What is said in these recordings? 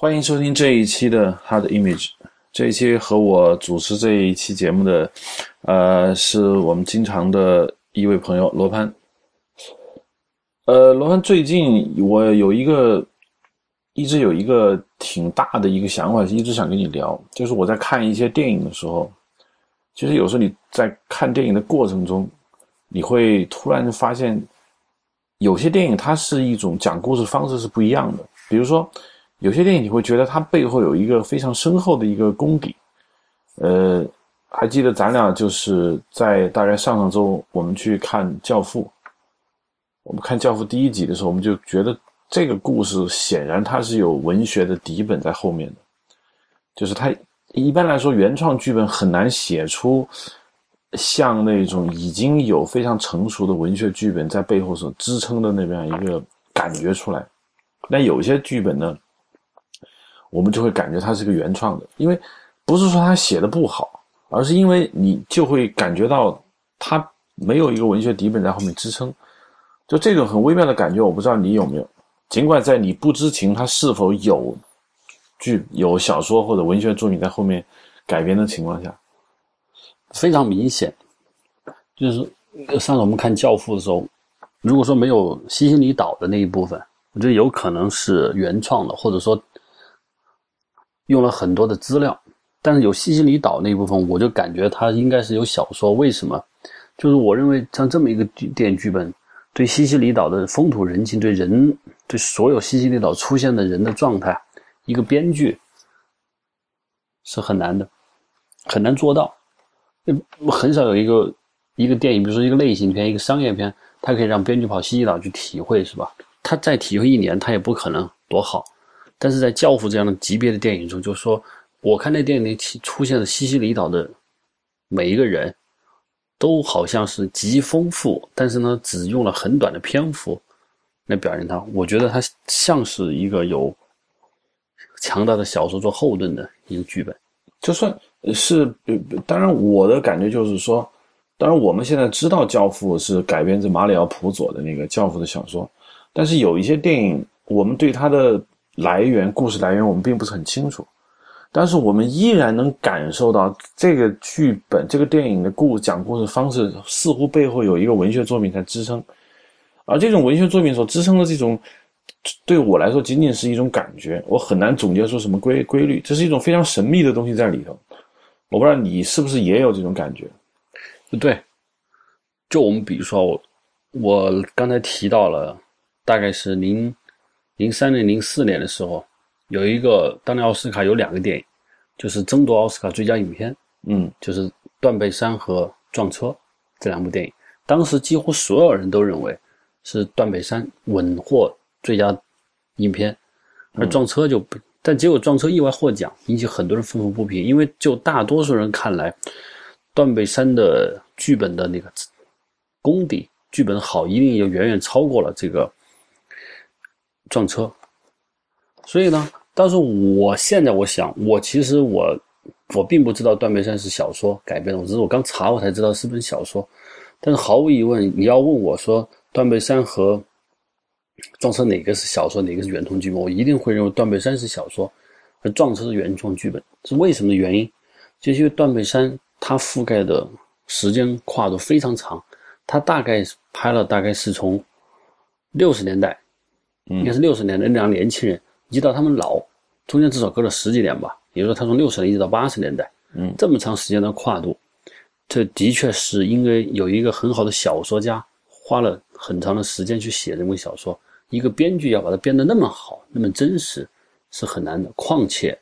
欢迎收听这一期的《Hard Image》。这一期和我主持这一期节目的，呃，是我们经常的一位朋友罗潘。呃，罗潘最近我有一个一直有一个挺大的一个想法，一直想跟你聊，就是我在看一些电影的时候，其实有时候你在看电影的过程中，你会突然发现，有些电影它是一种讲故事方式是不一样的，比如说。有些电影你会觉得它背后有一个非常深厚的一个功底，呃，还记得咱俩就是在大概上上周我们去看《教父》，我们看《教父》第一集的时候，我们就觉得这个故事显然它是有文学的底本在后面的，就是它一般来说原创剧本很难写出像那种已经有非常成熟的文学剧本在背后所支撑的那样一个感觉出来，但有些剧本呢。我们就会感觉它是个原创的，因为不是说他写的不好，而是因为你就会感觉到他没有一个文学底本在后面支撑，就这种很微妙的感觉，我不知道你有没有。尽管在你不知情他是否有剧、有小说或者文学作品在后面改编的情况下，非常明显。就是上次我们看《教父》的时候，如果说没有西西里岛的那一部分，我觉得有可能是原创的，或者说。用了很多的资料，但是有西西里岛那一部分，我就感觉它应该是有小说。为什么？就是我认为像这么一个电影剧本，对西西里岛的风土人情、对人、对所有西西里岛出现的人的状态，一个编剧是很难的，很难做到。很少有一个一个电影，比如说一个类型片、一个商业片，它可以让编剧跑西西里岛去体会，是吧？他再体会一年，他也不可能多好。但是在《教父》这样的级别的电影中，就说我看那电影里出现的西西里岛的每一个人，都好像是极丰富，但是呢，只用了很短的篇幅来表现他。我觉得他像是一个有强大的小说做后盾的一个剧本。就算是，当然我的感觉就是说，当然我们现在知道《教父》是改编自马里奥·普佐的那个《教父》的小说，但是有一些电影，我们对他的。来源故事来源我们并不是很清楚，但是我们依然能感受到这个剧本、这个电影的故讲故事方式似乎背后有一个文学作品在支撑，而这种文学作品所支撑的这种，对我来说仅仅是一种感觉，我很难总结出什么规规律，这是一种非常神秘的东西在里头。我不知道你是不是也有这种感觉？对，就我们比如说我，我刚才提到了，大概是零。零三年、零四年的时候，有一个当年奥斯卡有两个电影，就是争夺奥斯卡最佳影片，嗯，就是《断背山》和《撞车》这两部电影。当时几乎所有人都认为是《断背山》稳获最佳影片，而《撞车》就不，但结果《撞车》意外获奖，引起很多人愤愤不平。因为就大多数人看来，《断背山》的剧本的那个功底，剧本好，一定就远远超过了这个。撞车，所以呢，但是我现在我想，我其实我我并不知道《断背山》是小说改编的，我只是我刚查我才知道是本小说。但是毫无疑问，你要问我说《断背山》和撞车哪个是小说，哪个是原创剧本，我一定会认为《断背山》是小说，而撞车是原创剧本。是为什么的原因？就是因为《断背山》它覆盖的时间跨度非常长，它大概拍了大概是从六十年代。应该是六十年的那两年轻人，一直到他们老，中间至少隔了十几年吧。也就是说，他从六十年一直到八十年代，嗯，这么长时间的跨度，这的确是因为有一个很好的小说家花了很长的时间去写这部小说，一个编剧要把它编得那么好、那么真实，是很难的。况且，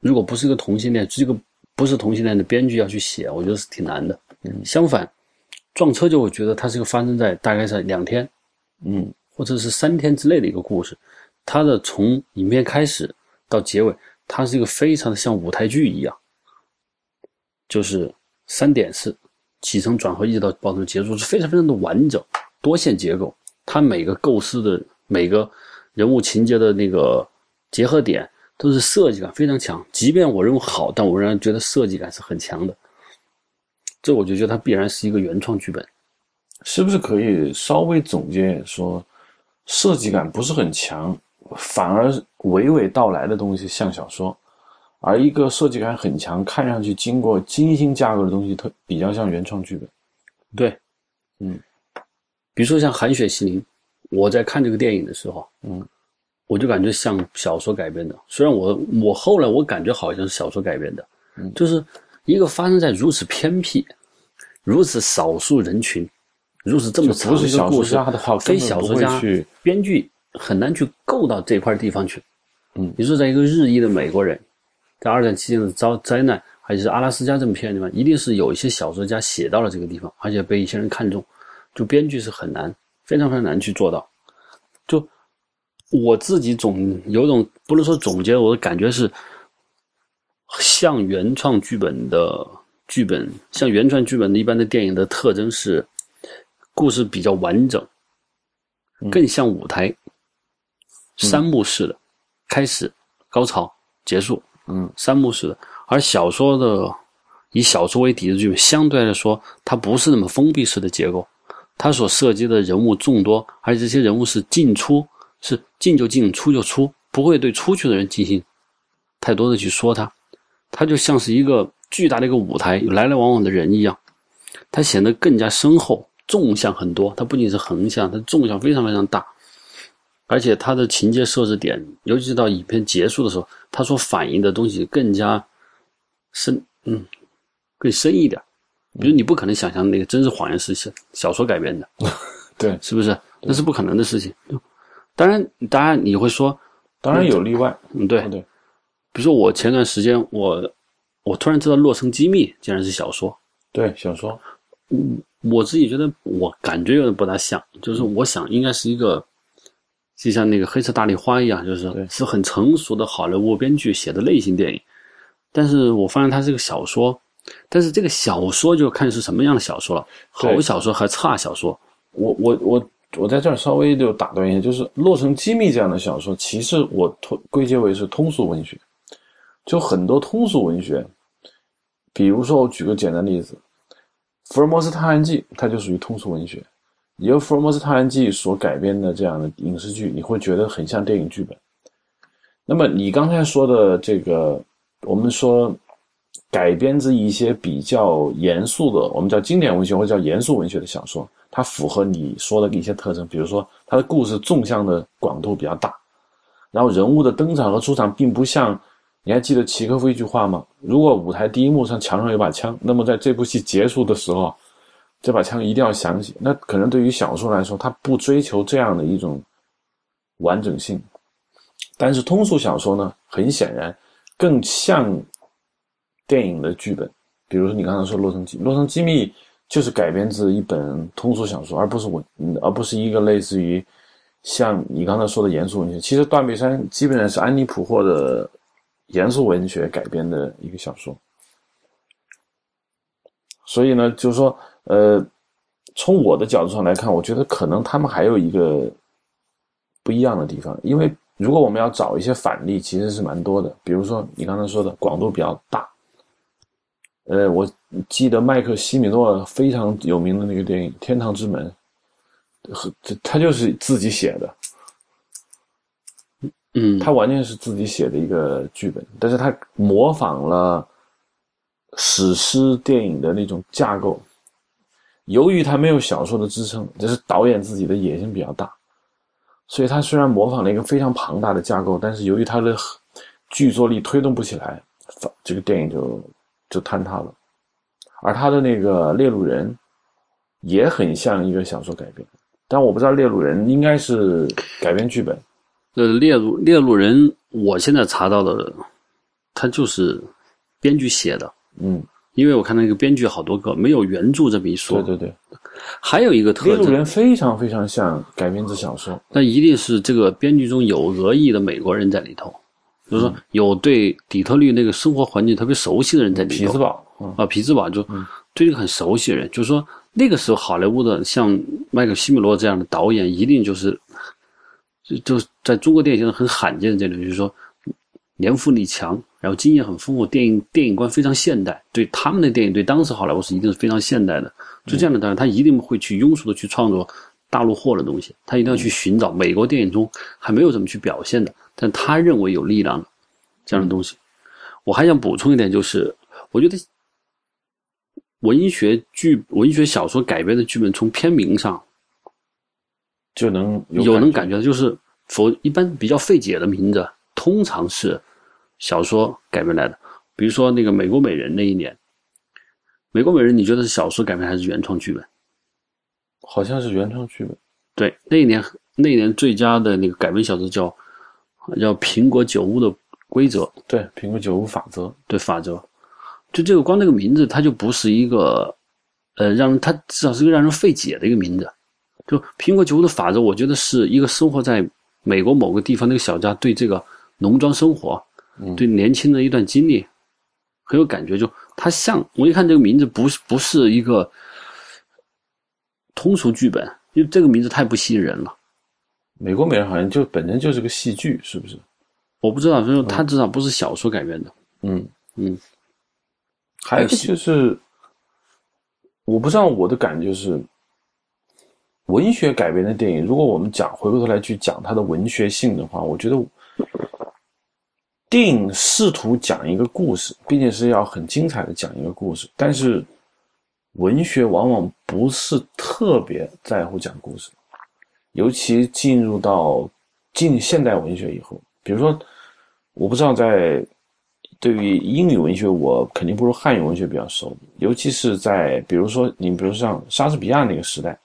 如果不是一个同性恋，这个不是同性恋的编剧要去写，我觉得是挺难的。嗯，相反，撞车就会觉得它是个发生在大概在两天，嗯。或者是三天之内的一个故事，它的从影片开始到结尾，它是一个非常的像舞台剧一样，就是三点式起承转合一直到爆头结束是非常非常的完整，多线结构，它每个构思的每个人物情节的那个结合点都是设计感非常强，即便我认为好，但我仍然觉得设计感是很强的，这我就觉得它必然是一个原创剧本，是不是可以稍微总结说？设计感不是很强，反而娓娓道来的东西像小说，而一个设计感很强、看上去经过精心架构的东西，特比较像原创剧本。对，嗯，比如说像《寒雪西林》，我在看这个电影的时候，嗯，我就感觉像小说改编的。虽然我我后来我感觉好像是小说改编的，嗯就是一个发生在如此偏僻、如此少数人群、如此这么长的一个故事，家的话，非小说家去编剧很难去够到这块地方去。嗯你说在一个日裔的美国人，在二战期间的遭灾难，还是阿拉斯加这么偏远地方，一定是有一些小说家写到了这个地方，而且被一些人看中。就编剧是很难，非常非常难去做到。就我自己总有种不能说总结，我的感觉是，像原创剧本的剧本，像原创剧本的一般的电影的特征是，故事比较完整，更像舞台，三幕式的，开始、高潮、结束，嗯，三幕式的。而小说的以小说为底的剧本，相对来说，它不是那么封闭式的结构，它所涉及的人物众多，而且这些人物是进出，是进就进，出就出，不会对出去的人进行太多的去说他，它就像是一个巨大的一个舞台，有来来往往的人一样，它显得更加深厚，纵向很多。它不仅是横向，它纵向非常非常大，而且它的情节设置点，尤其是到影片结束的时候，它所反映的东西更加深，嗯，更深一点。比如你不可能想象那个真实谎言是小小说改编的，对，是不是？那是不可能的事情。当然，当然你会说，当然有例外。嗯，对，对，比如说我前段时间我我突然知道《洛城机密》竟然是小说，对，小说，我自己觉得我感觉有点不大像，就是我想应该是一个，就像那个《黑色大丽花》一样，就是对是很成熟的好莱坞编剧写的类型电影，但是我发现它是个小说，但是这个小说就看是什么样的小说了，好小说和差小说，我我我我在这儿稍微就打断一下，就是《洛城机密》这样的小说，其实我通归结为是通俗文学，就很多通俗文学，比如说我举个简单例子，《福尔摩斯探案记》，它就属于通俗文学。由《福尔摩斯探案记》所改编的这样的影视剧，你会觉得很像电影剧本。那么你刚才说的这个，我们说改编自一些比较严肃的，我们叫经典文学或者叫严肃文学的小说，它符合你说的一些特征，比如说它的故事纵向的广度比较大，然后人物的登场和出场并不像，你还记得契诃夫一句话吗？如果舞台第一幕上墙上有把枪，那么在这部戏结束的时候，这把枪一定要响起。那可能对于小说来说，它不追求这样的一种完整性，但是通俗小说呢，很显然更像电影的剧本。比如说你刚才说《洛城机》，《洛城机密》就是改编自一本通俗小说，而不是文，而不是一个类似于像你刚才说的严肃文学。其实《断背山》基本上是安妮·普霍的严肃文学改编的一个小说。所以呢，就是说，呃，从我的角度上来看，我觉得可能他们还有一个不一样的地方，因为如果我们要找一些反例，其实是蛮多的。比如说你刚才说的广度比较大，呃，我记得麦克西米诺非常有名的那个电影《天堂之门》，和他就是自己写的，嗯，他完全是自己写的一个剧本，但是他模仿了史诗电影的那种架构。由于他没有小说的支撑，这是导演自己的野心比较大，所以他虽然模仿了一个非常庞大的架构，但是由于他的剧作力推动不起来，这个电影就就坍塌了。而他的那个《猎鹿人》也很像一个小说改编，但我不知道《猎鹿人》应该是改编剧本。呃，猎鹿猎鹿人，我现在查到的，他就是编剧写的，嗯，因为我看那个编剧好多个，没有原著这么一说。对对对，还有一个《猎特征，鹿人》非常非常像改编自小说。那一定是这个编剧中有俄裔的美国人在里头，就是说有对底特律那个生活环境特别熟悉的人在里头。匹兹堡，嗯，啊，匹兹堡就对这个很熟悉的人，就是说那个时候好莱坞的像麦克西米罗这样的导演，一定就是就就在中国电影现在很罕见的这种，就是说年富力强，然后经验很丰富，电影电影观非常现代，对他们的电影对当时好莱坞是一定是非常现代的。就这样的导演，他一定会去庸俗的去创作大陆货的东西，他一定要去寻找美国电影中还没有怎么去表现的，但他认为有力量的这样的东西。我还想补充一点，就是我觉得文学剧、文学小说改编的剧本，从片名上就能有能感觉到，就是佛一般比较费解的名字，通常是小说改编来的。比如说那个《美国美人》那一年，《美国美人》，你觉得是小说改编还是原创剧本？好像是原创剧本。对，那一年那一年最佳的那个改编小说叫叫《苹果酒屋的规则》。对，《苹果酒屋法则》。对，法则。就这个光这个名字，它就不是一个呃，让人它至少是一个让人费解的一个名字。就《苹果酒屋的法则》，我觉得是一个生活在美国某个地方那个小家对这个农庄生活，对年轻的一段经历。很有感觉，就它像我一看这个名字，不是不是一个通俗剧本，因为这个名字太不吸引人了。美国美人好像就本身就是个戏剧，是不是？我不知道，就是它至少不是小说改编的。嗯嗯。还有就是，我不知道我的感觉是，文学改编的电影，如果我们讲回过头来去讲它的文学性的话，我觉得。电影试图讲一个故事，并且是要很精彩的讲一个故事，但是文学往往不是特别在乎讲故事，尤其进入到近现代文学以后，比如说，我不知道在对于英语文学，我肯定不如汉语文学比较熟，尤其是在比如说你比如像莎士比亚那个时代。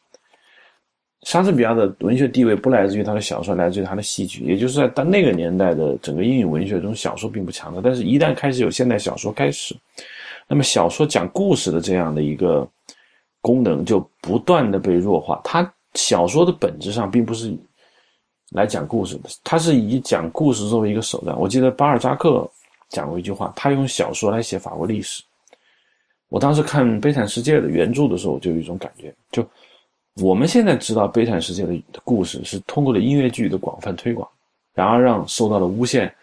莎士比亚的文学地位不来自于他的小说，来自于他的戏剧。也就是在当那个年代的整个英语文学中，小说并不强的。但是，一旦开始有现代小说开始，那么小说讲故事的这样的一个功能就不断的被弱化。它小说的本质上并不是来讲故事的，它是以讲故事作为一个手段。我记得巴尔扎克讲过一句话，他用小说来写法国历史。我当时看《悲惨世界》的原著的时候，我就有一种感觉，就。我们现在知道《悲惨世界》的故事是通过了音乐剧的广泛推广，然后让受到了诬陷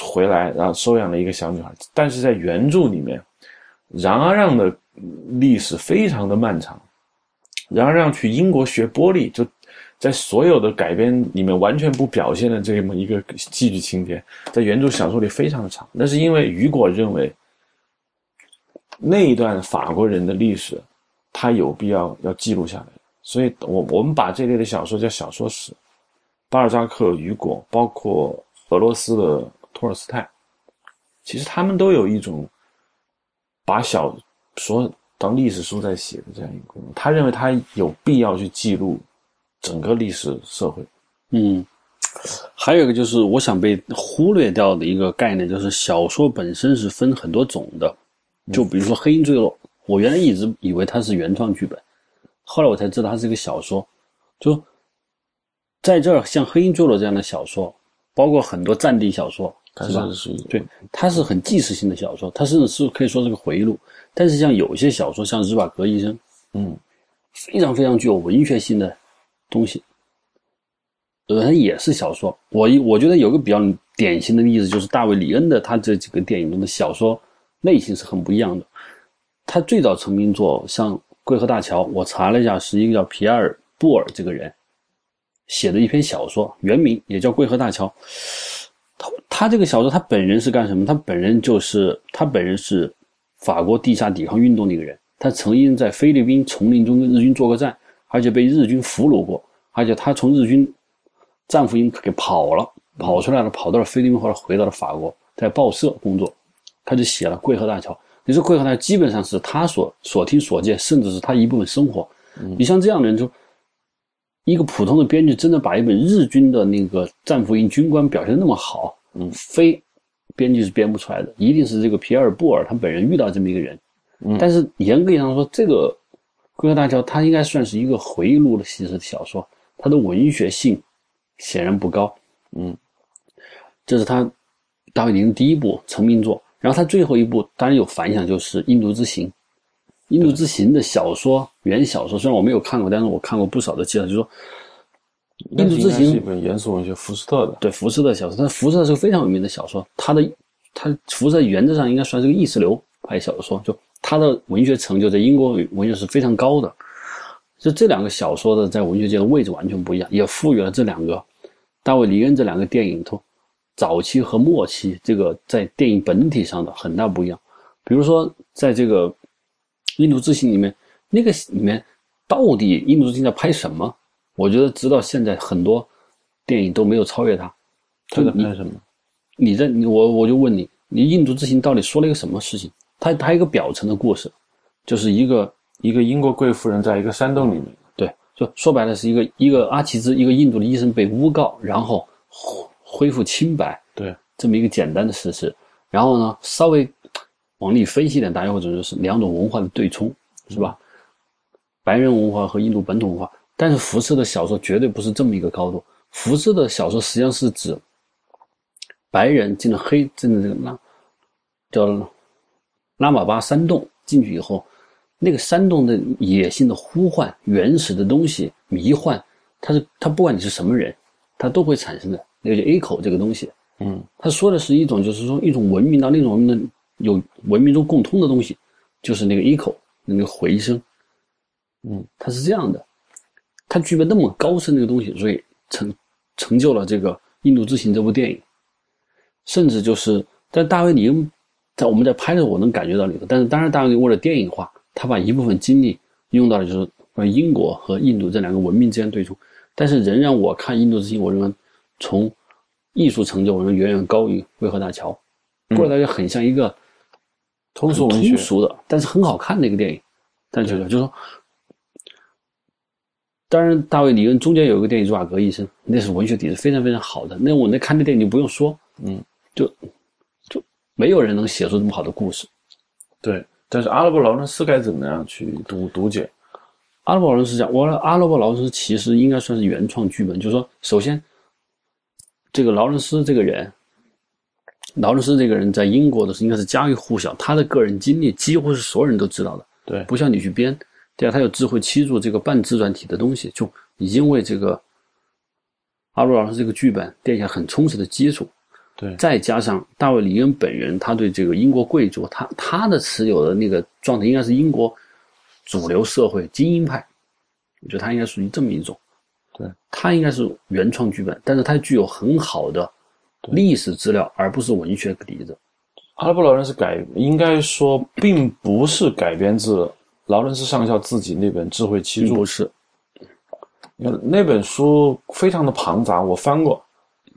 回来，然后收养了一个小女孩。但是在原著里面，冉阿让的历史非常的漫长。冉阿让去英国学玻璃，就在所有的改编里面完全不表现的这么一个戏剧情节，在原著小说里非常的长。那是因为雨果认为那一段法国人的历史，他有必要要记录下来。所以，我我们把这类的小说叫小说史，巴尔扎克、雨果，包括俄罗斯的托尔斯泰，其实他们都有一种把小说当历史书在写的这样一个功能。他认为他有必要去记录整个历史社会。嗯，还有一个就是我想被忽略掉的一个概念，就是小说本身是分很多种的。就比如说《黑鹰坠落》，我原来一直以为它是原创剧本。后来我才知道它是一个小说，就在这儿，像《黑鹰坠落》这样的小说，包括很多战地小说，是吧？对，它是很纪实性的小说，它甚至是可以说是个回忆录。但是像有些小说，像日瓦格医生，嗯，非常非常具有文学性的东西，呃，也是小说。我我觉得有个比较典型的例子，就是大卫里恩的他这几个电影中的小说类型是很不一样的。他最早成名作像。桂河大桥，我查了一下，是一个叫皮埃尔·布尔这个人写的一篇小说，原名也叫《桂河大桥》。他他这个小说，他本人是干什么？他本人就是他本人是法国地下抵抗运动的一个人。他曾经在菲律宾丛林中跟日军作过战，而且被日军俘虏过。而且他从日军战俘营给跑了，跑出来了，跑到了菲律宾，后来回到了法国，在报社工作。他就写了《桂河大桥》。你说桂河呢？基本上是他所所听所见，甚至是他一部分生活。你像这样的人，就一个普通的编剧，真的把一本日军的那个战俘营军官表现那么好，嗯，非编剧是编不出来的。一定是这个皮埃尔·布尔他本人遇到这么一个人。嗯但是严格意义上说，这个《桂河大桥》它应该算是一个回忆录的形式的小说，它的文学性显然不高。嗯，这是他大卫·林第一部成名作。然后他最后一部当然有反响，就是《印度之行》。《印度之行》的小说原小说虽然我没有看过，但是我看过不少的介绍，就说《印度之行》是一本严肃文学，福斯特的。对，福斯特小说，但福斯特是个非常有名的小说。他的他福斯特原则上应该算是个意识流派小说，就他的文学成就在英国文学是非常高的。就这两个小说的在文学界的位置完全不一样，也赋予了这两个大卫·里恩这两个电影从早期和末期这个在电影本体上的很大不一样。比如说，在这个《印度之行》里面，那个里面到底《印度之行》在拍什么？我觉得直到现在很多电影都没有超越它。他在拍什么？你在你我我就问你，你《印度之行》到底说了一个什么事情？它它一个表层的故事，就是一个一个英国贵妇人在一个山洞里面，对，就说白了是一个一个阿奇兹，一个印度的医生被诬告，然后恢恢复清白，对，这么一个简单的事实。然后呢，稍微往里分析点，大家会觉得是两种文化的对冲，是吧？白人文化和印度本土文化。但是福斯的小说绝对不是这么一个高度。福斯的小说实际上是指白人进了黑进了这个拉叫拉玛巴山洞进去以后，那个山洞的野性的呼唤、原始的东西、迷幻，它是它不管你是什么人，它都会产生的。那个叫 A 口这个东西，嗯，他说的是一种就是说一种文明到另一种文明的有文明中共通的东西，就是那个 A 口那个回声，嗯，它是这样的。它具备那么高深的一个东西，所以成成就了这个《印度之行》这部电影。甚至就是但大卫·李恩在我们在拍的时候，我能感觉到里头。但是当然，大卫为了电影化，他把一部分精力用到了就是英国和印度这两个文明之间对冲。但是仍然，我看《印度之行》，我认为从艺术成就，我认为远远高于《渭河大桥》。《为何大桥》很像一个通俗文学通俗的，但是很好看的一个电影。但是就是说。当然，大卫·李恩中间有一个电影《朱瓦格医生》，那是文学底子非常非常好的。那我那看那电影就不用说，嗯，就就没有人能写出这么好的故事。对，但是阿拉伯劳伦斯该怎么样去读读解？阿拉伯劳伦斯讲，我阿拉伯劳伦斯其实应该算是原创剧本。就是说，首先，这个劳伦斯这个人，劳伦斯这个人在英国的时候应该是家喻户晓，他的个人经历几乎是所有人都知道的。对，不像你去编。第二，他有智慧七柱这个半自传体的东西，就已经为这个阿罗老师这个剧本垫下很充实的基础。对，再加上大卫·李恩本人，他对这个英国贵族，他他的持有的那个状态，应该是英国主流社会精英派。我觉得他应该属于这么一种。对，它应该是原创剧本，但是它具有很好的历史资料，而不是文学底子。阿拉伯劳伦斯改，应该说并不是改编自。劳伦斯上校自己那本《智慧七柱》是，那那本书非常的庞杂，我翻过，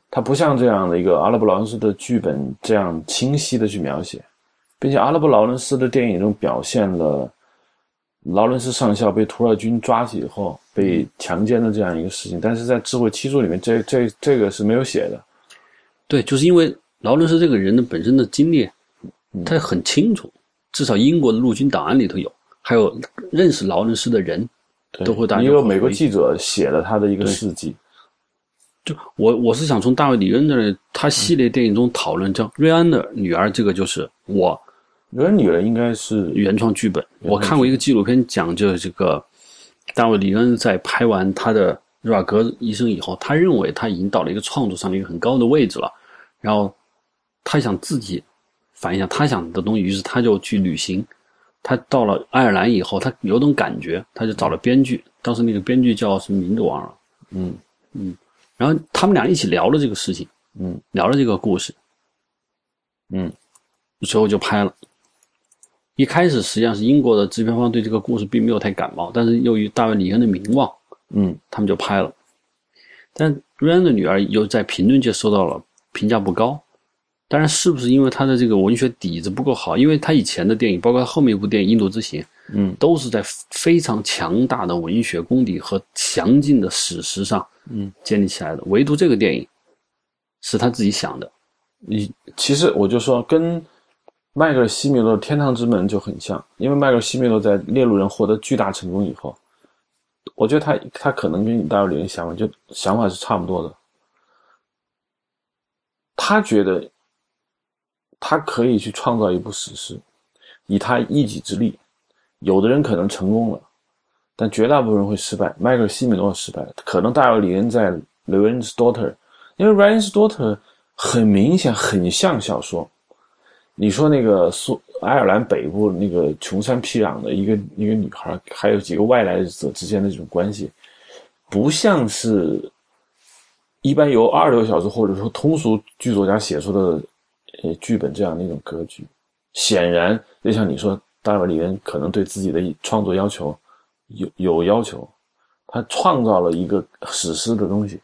它不像这样的一个阿拉伯劳伦斯的剧本这样清晰的去描写，并且阿拉伯劳伦斯的电影中表现了劳伦斯上校被土耳军抓起以后被强奸的这样一个事情，但是在《智慧七柱》里面，这这这个是没有写的。对，就是因为劳伦斯这个人的本身的经历，他很清楚，至少英国的陆军档案里头有。还有认识劳伦斯的人，都会大。也有美国记者写了他的一个事迹。就我我是想从大卫·李恩的他系列电影中讨论，叫《瑞安的女儿》，这个就是我。瑞安女儿应该是原创剧本。我看过一个纪录片，讲就是这个大卫·李恩在拍完他的《热瓦格医生》以后，他认为他已经到了一个创作上的一个很高的位置了，然后他想自己反映一下他想的东西，于是他就去旅行。他到了爱尔兰以后，他有种感觉，他就找了编剧。当时那个编剧叫什么名字忘了。嗯嗯，然后他们俩一起聊了这个事情，嗯，聊了这个故事，嗯，最后就拍了。一开始实际上是英国的制片方对这个故事并没有太感冒，但是由于大卫·李恩的名望，嗯，他们就拍了。但瑞安的女儿又在评论界受到了评价不高。当然是不是因为他的这个文学底子不够好？因为他以前的电影，包括他后面一部电影《印度之行》，嗯，都是在非常强大的文学功底和详尽的史实上，嗯，建立起来的。唯独这个电影是他自己想的。你其实我就说，跟迈克尔·西米洛《天堂之门》就很像，因为迈克尔·西米洛在《猎鹿人》获得巨大成功以后，我觉得他他可能跟你大卫·李恩想法就想法是差不多的。他觉得。他可以去创造一部史诗，以他一己之力。有的人可能成功了，但绝大部分人会失败。迈克尔·西米诺失败了，可能大卫·李恩在《Ryan's Daughter》，因为《Ryan's Daughter》很明显很像小说。你说那个苏爱尔兰北部那个穷山僻壤的一个一个女孩，还有几个外来者之间的这种关系，不像是一般由二流小说或者说通俗剧作家写出的呃剧本这样的一种格局。显然，就像你说，大卫里恩可能对自己的创作要求有有要求，他创造了一个史诗的东西，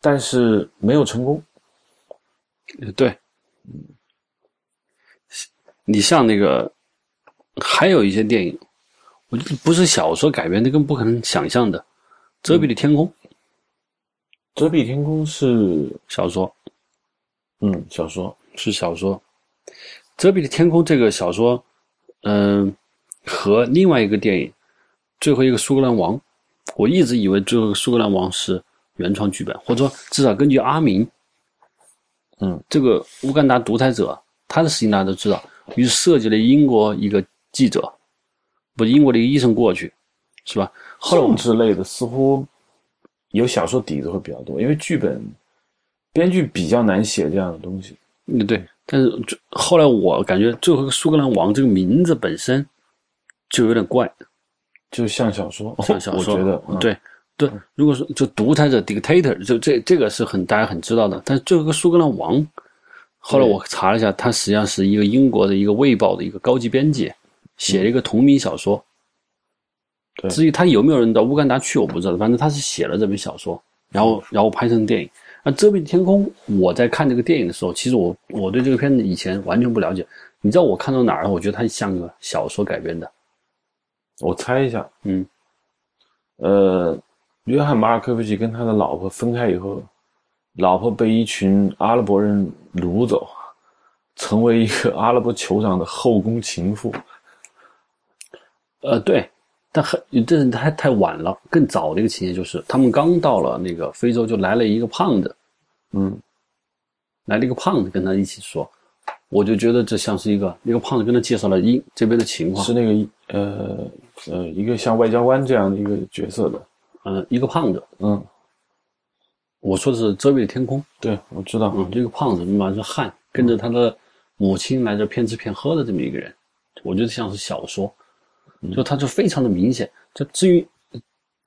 但是没有成功。对，你像那个，还有一些电影，我觉得不是小说改编的，更不可能想象的，《遮蔽的天空》。遮蔽天空是小说，嗯，小说是小说，《遮蔽的天空》这个小说，嗯，和另外一个电影《最后一个苏格兰王》，我一直以为《最后一个苏格兰王》是原创剧本，或者说至少根据阿明。嗯，这个乌干达独裁者，他的事情大家都知道，于是设计了英国一个记者，不，英国的一个医生过去，是吧？后来我政治类的似乎有小说底子会比较多，因为剧本编剧比较难写这样的东西。嗯，对。但是就后来我感觉最后一个苏格兰王这个名字本身就有点怪，就像小说，像小说，我觉得，嗯、对对。如果说就独裁者 dictator，就这这个是很大家很知道的。但是最后一个苏格兰王，后来我查了一下，他实际上是一个英国的一个卫报的一个高级编辑，写了一个同名小说。对至于他有没有人到乌干达去，我不知道。反正他是写了这本小说，然后然后拍成电影。那《遮蔽的天空》，我在看这个电影的时候，其实我我对这个片子以前完全不了解。你知道我看到哪儿？我觉得它像个小说改编的。我猜一下，嗯，呃，约翰马尔科夫奇跟他的老婆分开以后，老婆被一群阿拉伯人掳走，成为一个 阿拉伯酋长的后宫情妇。呃，对，但很这是太太晚了。更早的一个情节就是，他们刚到了那个非洲，就来了一个胖子，嗯，来了一个胖子跟他一起说，我就觉得这像是一个那个胖子跟他介绍了英这边的情况，是那个呃呃一个像外交官这样的一个角色的，呃，一个胖子，嗯，我说的是遮蔽的天空，对，我知道，嗯，这个胖子满是汉，跟着他的母亲来这骗吃骗喝的这么一个人，我觉得像是小说，就他就非常的明显。就至于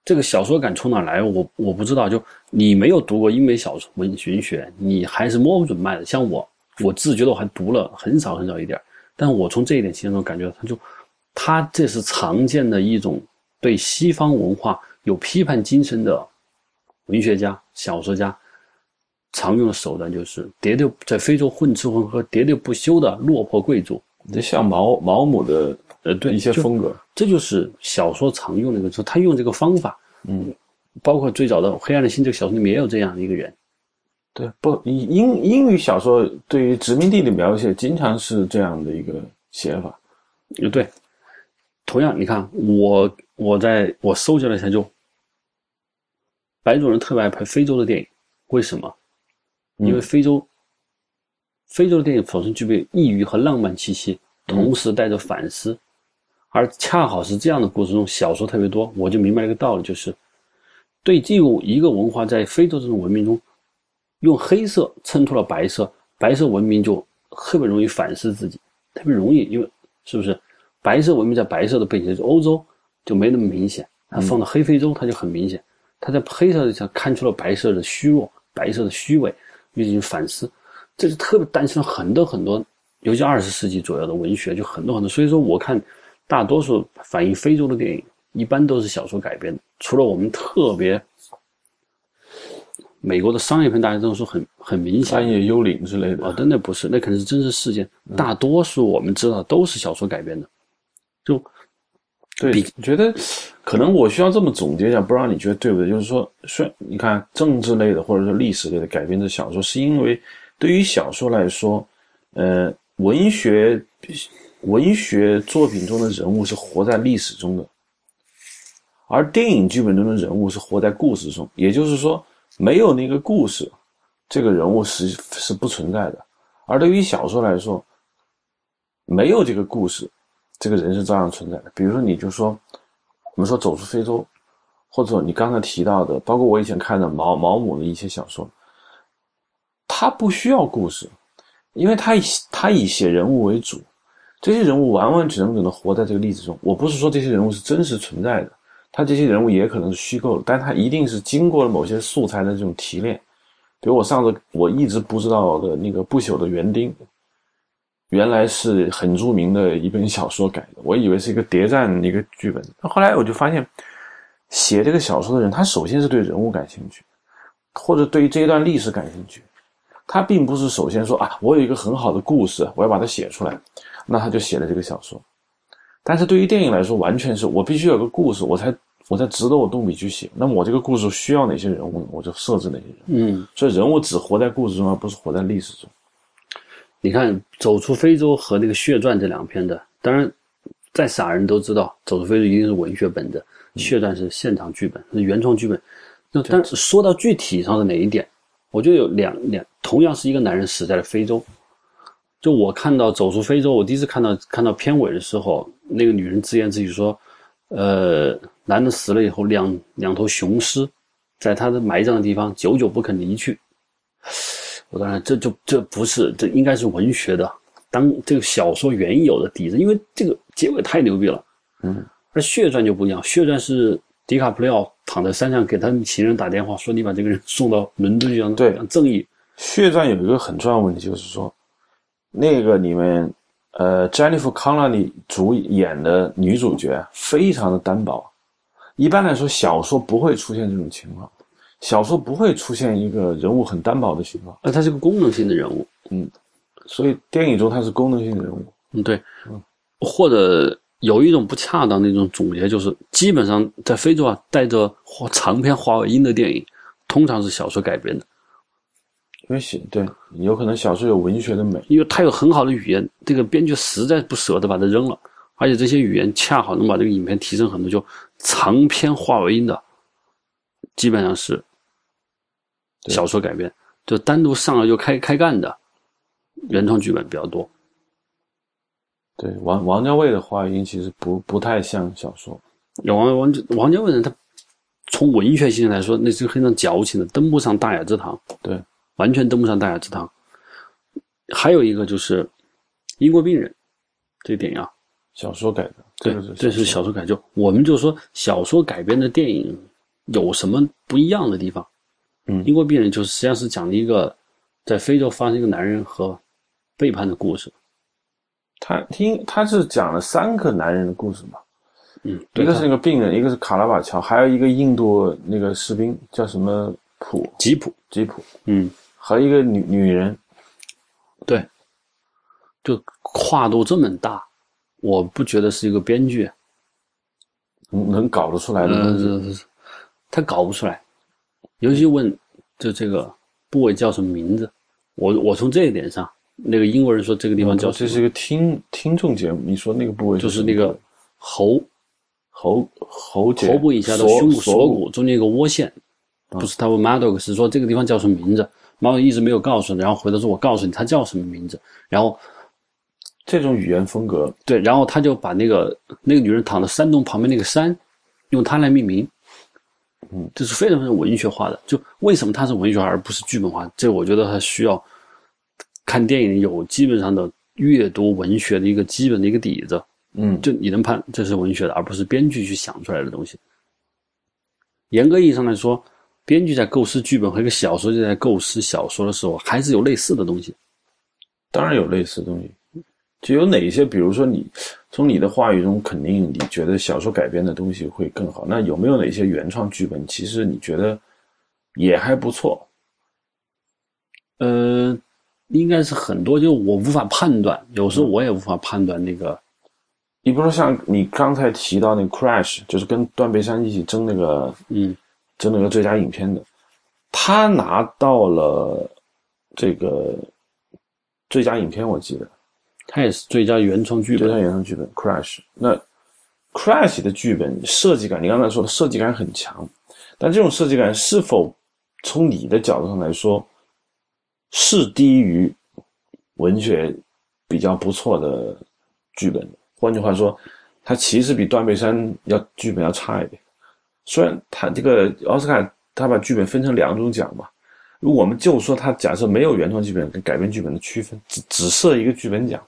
这个小说感从哪来，我我不知道。就你没有读过英美小说文文学，你还是摸不准脉的。像我，我自己觉得我还读了很少很少一点，但我从这一点其中感觉，他就他这是常见的一种对西方文化有批判精神的文学家、小说家常用的手段，就是喋喋在非洲混吃混喝、喋喋不休的落魄贵族。这像毛毛姆的呃，对一些风格，这就是小说常用的一个，就他用这个方法，嗯，包括最早的《黑暗的心》这个小说里面也有这样的一个人，对，不英英语小说对于殖民地的描写经常是这样的一个写法，也，对，同样你看我我在我搜集了一下，就白种人特别爱拍非洲的电影，为什么？因为非洲，非洲的电影首先具备异域和浪漫气息，同时带着反思，而恰好是这样的故事中小说特别多，我就明白了一个道理，就是对这种一个文化在非洲这种文明中，用黑色衬托了白色，白色文明就特别容易反思自己，特别容易，因为是不是白色文明在白色的背景，就欧洲就没那么明显，它放到黑非洲它就很明显，它在黑色上看出了白色的虚弱，白色的虚伪，进行反思，这是特别诞生了很多很多，尤其二十世纪左右的文学就很多很多，所以说我看大多数反映非洲的电影一般都是小说改编的，除了我们特别。美国的商业片大家都说很很明显，暗夜幽灵之类的，啊，真的不是，那可能是真实事件。大多数我们知道都是小说改编的，就对，你觉得可能我需要这么总结一下，不知道你觉得对不对？就是说，虽你看政治类的或者说历史类的改编的小说，是因为对于小说来说，呃，文学文学作品中的人物是活在历史中的，而电影剧本中的人物是活在故事中。也就是说，没有那个故事，这个人物是是不存在的。而对于小说来说，没有这个故事，这个人是照样存在的。比如说，你就说，我们说走出非洲，或者你刚才提到的，包括我以前看的毛毛姆的一些小说，他不需要故事，因为他以他以写人物为主，这些人物完完整整的活在这个例子中。我不是说这些人物是真实存在的，他这些人物也可能是虚构的，但他一定是经过了某些素材的这种提炼。比如我上次我一直不知道的那个不朽的园丁，原来是很著名的一本小说改的，我以为是一个谍战一个剧本。那后来我就发现，写这个小说的人，他首先是对人物感兴趣，或者对于这一段历史感兴趣。他并不是首先说啊，我有一个很好的故事，我要把它写出来，那他就写了这个小说。但是对于电影来说，完全是我必须有个故事，我才我才值得我动笔去写。那么我这个故事需要哪些人物呢？我就设置哪些人。嗯，所以人物只活在故事中，而不是活在历史中。你看《走出非洲》和那个《血传》这两篇的，当然，再傻人都知道，《走出非洲》一定是文学本的，《血传》是现场剧本，是原创剧本。那但是说到具体上的哪一点？我觉得有两两，同样是一个男人死在了非洲。就我看到走出非洲，我第一次看到看到片尾的时候，那个女人自言自语说：“呃，男的死了以后，两两头雄狮在他的埋葬的地方久久不肯离去。”我当然这就这不是这应该是文学的，当这个小说原有的底子，因为这个结尾太牛逼了。嗯，而血传就不一样，血传是。迪卡普里奥躺在山上给他情人打电话，说：“你把这个人 送到伦敦去，让对正义。”血传有一个很重要的问题，就是说，那个里面，呃，詹妮弗·康纳里主演的女主角非常的单薄。一般来说，小说不会出现这种情况，小说不会出现一个人物很单薄的情况。呃，他是个功能性的人物，嗯，所以电影中他是功能性的人物。嗯，对，或者。有一种不恰当的一种总结，就是基本上在非洲啊，带着长篇华为音的电影，通常是小说改编的。因为写对，有可能小说有文学的美，因为它有很好的语言，这个编剧实在不舍得把它扔了，而且这些语言恰好能把这个影片提升很多。就长篇华为音的，基本上是小说改编，就单独上来就开开干的原创剧本比较多。对王王家卫的话音其实不不太像小说。有王王王家卫人，他从文学性来说，那是非常矫情的，登不上大雅之堂。对，完全登不上大雅之堂。还有一个就是《英国病人》这个电影啊，小说改的。对，这是小说改。就我们就说小说改编的电影有什么不一样的地方？嗯，《英国病人》就是实际上是讲了一个在非洲发生一个男人和背叛的故事。他听他是讲了三个男人的故事嘛，嗯，一个是那个病人，一个是卡拉瓦乔，还有一个印度那个士兵叫什么普？吉普。吉普，嗯，和一个女女人，对，就跨度这么大，我不觉得是一个编剧能能搞得出来的东西，他搞不出来，尤其问就这个部位叫什么名字，我我从这一点上。那个英国人说这个地方叫这是一个听听众节目，你说那个部位就是那个喉。喉喉喉部以下的胸骨。锁骨中间一个窝线，不是他问 Maddox 是说这个地方叫什么名字，Maddox 一直没有告诉，然后回头说我告诉你他叫什么名字，然后这种语言风格。对，然后他就把那个那个女人躺在山洞旁边那个山用它来命名，嗯，这是非常非常文学化的，就为什么它是文学化而不是剧本化？这我觉得它需要。看电影有基本上的阅读文学的一个基本的一个底子，嗯，就你能判这是文学的，而不是编剧去想出来的东西。严格意义上来说，编剧在构思剧本和一个小说家在构思小说的时候，还是有类似的东西。当然有类似的东西，就有哪些？比如说，你从你的话语中肯定你觉得小说改编的东西会更好，那有没有哪些原创剧本其实你觉得也还不错？呃。应该是很多，就我无法判断，有时候我也无法判断那个。你比如说像你刚才提到那个《Crash》，就是跟断背山一起争那个，嗯，争那个最佳影片的，他拿到了这个最佳影片，我记得，他也是最佳原创剧本。最佳原创剧本《Crash》，那《Crash》的剧本设计感，你刚才说的设计感很强，但这种设计感是否从你的角度上来说？是低于文学比较不错的剧本。换句话说，它其实比断背山要剧本要差一点。虽然他这个奥斯卡他把剧本分成两种奖嘛，如果我们就说他假设没有原创剧本跟改编剧本的区分，只只设一个剧本奖，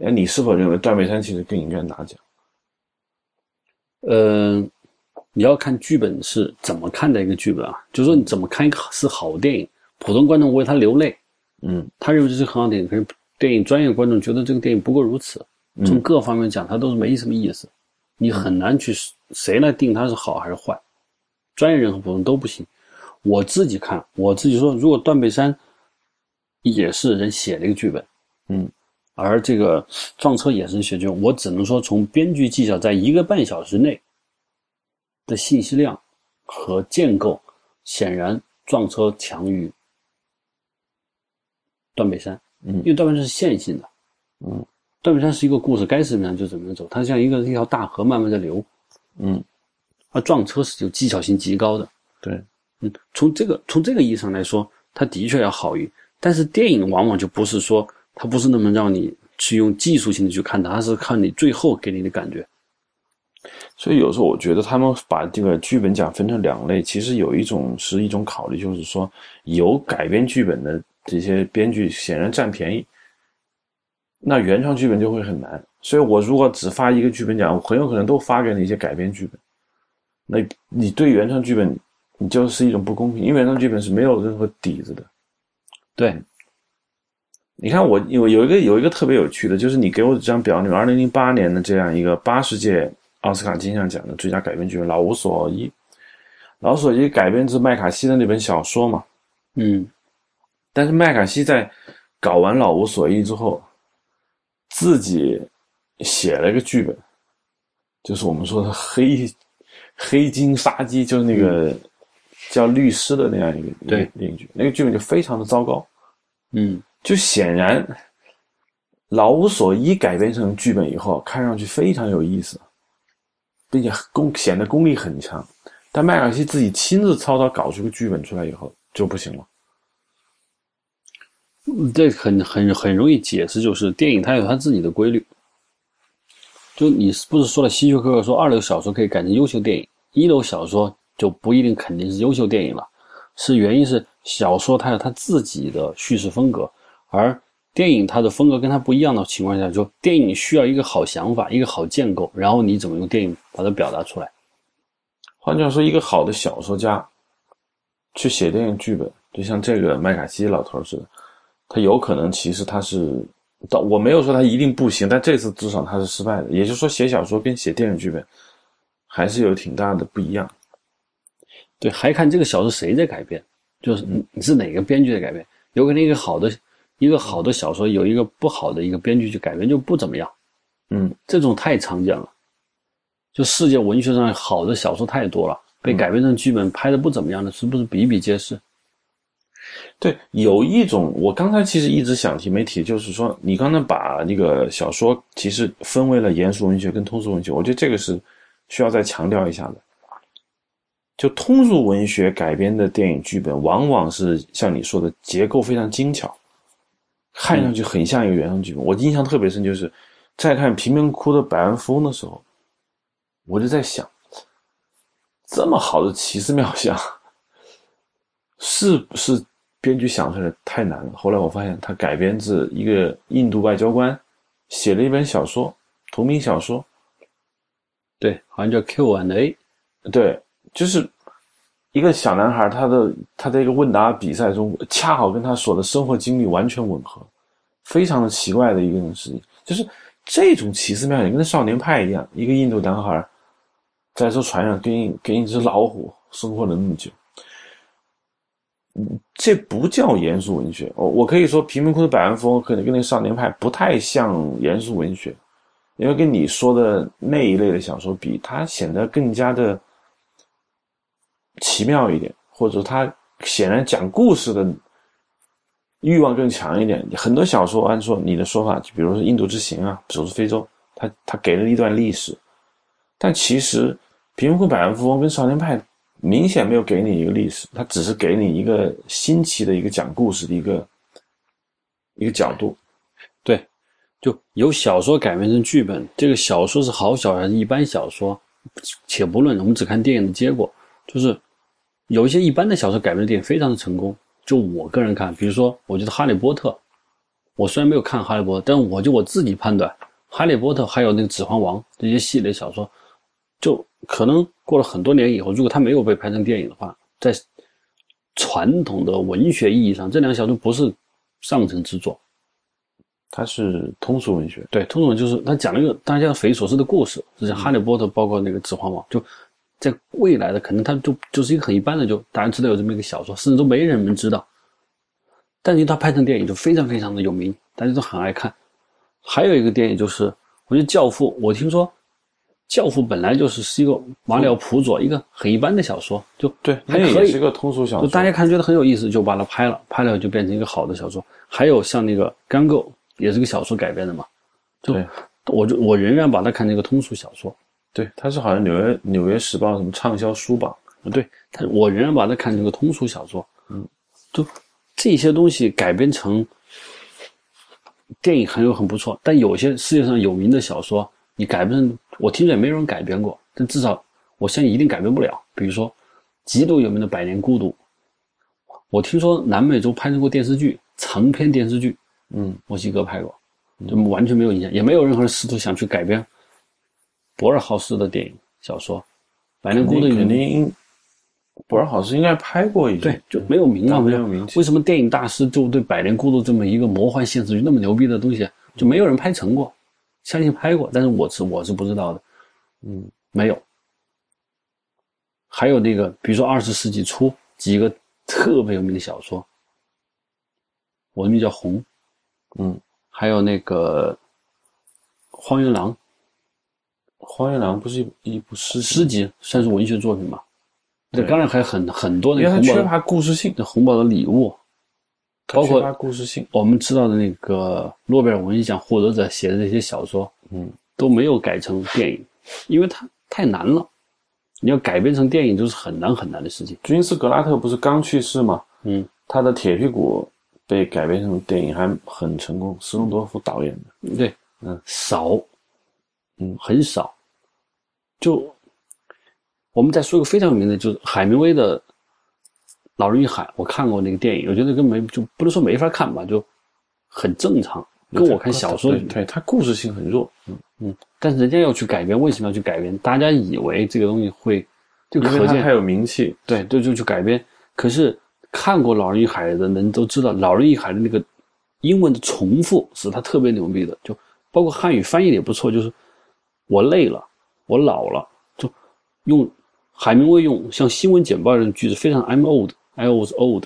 哎，你是否认为断背山其实更应该拿奖？呃，你要看剧本是怎么看待一个剧本啊，就是说你怎么看一个是好电影，普通观众为他流泪，嗯。他认为这是很好电影，可是电影专业观众觉得这个电影不过如此，从各方面讲，它都是没什么意思，你很难去谁来定它是好还是坏，专业人和普通都不行。我自己看，我自己说，如果断背山也是人写了一个剧本，嗯，而这个撞车也是学究，我只能说从编剧技巧，在一个半小时内的信息量和建构，显然撞车强于断背山。嗯因为断背山是线性的，嗯，断背山是一个故事，该怎么样就怎么样走，它像一个一条大河慢慢的流，嗯，而撞车是有技巧性极高的，对，嗯，从这个从这个意义上来说，它的确要好于，但是电影往往就不是说它不是那么让你去用技术性的去看它，它是看你最后给你的感觉。所以有时候我觉得他们把这个剧本奖分成两类，其实有一种是一种考虑，就是说有改编剧本的这些编剧显然占便宜，那原创剧本就会很难。所以我如果只发一个剧本奖，我很有可能都发给那些改编剧本，那你对原创剧本你就是一种不公平，因为原创剧本是没有任何底子的。对，你看我有有一个有一个特别有趣的，就是你给我这张表里面，二零零八年的这样一个八十届奥斯卡金像奖的最佳改编剧本《老无所依》，《老无所依》改编自麦卡锡的那本小说嘛，嗯，但是麦卡锡在搞完《老无所依》之后，自己写了一个剧本，就是我们说的黑黑金杀机，就是那个叫律师的那样一个对那个剧，那个剧本就非常的糟糕。嗯，就显然，《老无所依》改编成剧本以后，看上去非常有意思，并且功显得功力很强。但麦卡锡自己亲自操刀搞出个剧本出来以后就不行了。这很很很容易解释，就是电影它有它自己的规律。就你不是说了，希区柯克说二流小说可以改成优秀电影，一流小说就不一定肯定是优秀电影了，是原因是小说它有它自己的叙事风格，而电影它的风格跟它不一样的情况下，就电影需要一个好想法，一个好建构，然后你怎么用电影把它表达出来？换句话说，一个好的小说家去写电影剧本，就像这个麦卡锡老头似的，他有可能其实他是，到我没有说他一定不行，但这次至少他是失败的。也就是说，写小说跟写电影剧本还是有挺大的不一样。对，还看这个小说谁在改编，就是你你是哪个编剧在改编？有可能一个好的一个好的小说，有一个不好的一个编剧去改编就不怎么样，嗯，这种太常见了。就世界文学上好的小说太多了，被改编成剧本拍的不怎么样的，是不是比比皆是？对，有一种我刚才其实一直想提没提，就是说你刚才把那个小说其实分为了严肃文学跟通俗文学，我觉得这个是需要再强调一下的。就通俗文学改编的电影剧本，往往是像你说的结构非常精巧，看上去很像一个原创剧本。我印象特别深，就是在看《贫民窟的百万富翁》的时候，我就在想，这么好的奇思妙想，是不是编剧想出来太难了？后来我发现，他改编自一个印度外交官写了一本小说，同名小说，对，好像叫 Q and A。对，就是一个小男孩，他的他在一个问答比赛中，恰好跟他所的生活经历完全吻合，非常的奇怪的一个事情。就是这种奇思妙想，跟少年派一样，一个印度男孩在艘船上跟一跟一只老虎生活了那么久。这不叫严肃文学。我我可以说，《贫民窟的百万富翁》可能跟那个少年派不太像严肃文学，因为跟你说的那一类的小说比，它显得更加的奇妙一点，或者他显然讲故事的欲望更强一点。很多小说按说你的说法，就比如说《印度之行》啊，《走出非洲》，它它给了一段历史，但其实《贫民窟百万富翁》跟少年派。明显没有给你一个历史，他只是给你一个新奇的一个讲故事的一个一个角度。对，就由小说改编成剧本，这个小说是好小说还是一般小说，且不论，我们只看电影的结果。就是有一些一般的小说改编的电影非常的成功。就我个人看，比如说，我觉得《哈利波特》我虽然没有看《哈利波特》，但我就我自己判断，《哈利波特》还有那个《指环王》这些系列小说，就可能过了很多年以后，如果它没有被拍成电影的话，在传统的文学意义上，这两个小说不是上乘之作。它是通俗文学，对，通俗文就是他讲了一个大家匪夷所思的故事，就像《哈利波特》，包括那个《指环王》，就在未来的可能它就就是一个很一般的，就大家知道有这么一个小说，甚至都没人们知道。但是它拍成电影就非常非常的有名，大家都很爱看。还有一个电影就是，我觉得《教父》，我听说《教父》本来就是是一个马里奥·普佐一个很一般的小说，就对，还可以那也是个通俗小说。就大家看觉得很有意思，就把它拍了，拍了就变成一个好的小说。还有像那个《干够》，也是个小说改编的嘛，就我就我仍然把它看成一个通俗小说。对，它是好像纽约纽约时报什么畅销书榜，对，但我仍然把它看成一个通俗小说。嗯，就这些东西改编成电影很有很不错，但有些世界上有名的小说，你改编成，我听着也没人改编过，但至少我相信一定改编不了。比如说极度有名的《百年孤独》，我听说南美洲拍成过电视剧，长篇电视剧，嗯，墨西哥拍过，就完全没有影响，也没有任何人试图想去改编博尔豪斯的电影小说，《百年孤独》肯定博尔豪斯应该拍过一对，就没有名啊，没有名气。为什么电影大师就对《百年孤独》这么一个魔幻现实剧那么牛逼的东西，就没有人拍成过？相信拍过，但是我是我是不知道的，嗯，没有。还有那个，比如说二十世纪初几个特别有名的小说，我的名叫红，嗯，还有那个《荒原狼》荒原狼不是一一部诗，诗集，算是文学作品嘛。对当然还很很多因为它那个红宝的缺乏故事性，那红宝的礼物，包括它故事性，我们知道的那个诺贝尔文学奖获得者写的那些小说，嗯，都没有改成电影，因为它太难了。你要改编成电影，就是很难很难的事情。君斯格拉特不是刚去世吗？嗯，他的《铁皮鼓》被改编成电影还很成功，斯隆多夫导演的。对，嗯，少，嗯很少。就我们再说一个非常有名的，就是海明威的《老人与海》，我看过那个电影，我觉得跟没就不能说没法看吧，就很正常，跟我看小说对，对，它故事性很弱，嗯，嗯，但是人家要去改编，为什么要去改编？大家以为这个东西会，就可见它太有名气。对对，就去改编。可是看过《老人与海》的人都知道，《老人与海》的那个英文的重复是他特别牛逼的，就包括汉语翻译的也不错。就是我累了，我老了，就用海明威用像新闻简报一样的句子，非常 I'm old, I was old，